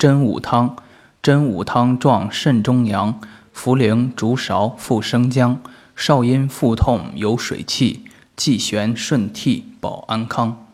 真武汤，真武汤壮肾中阳，茯苓竹芍附生姜，少阴腹痛有水气，气旋顺涕保安康。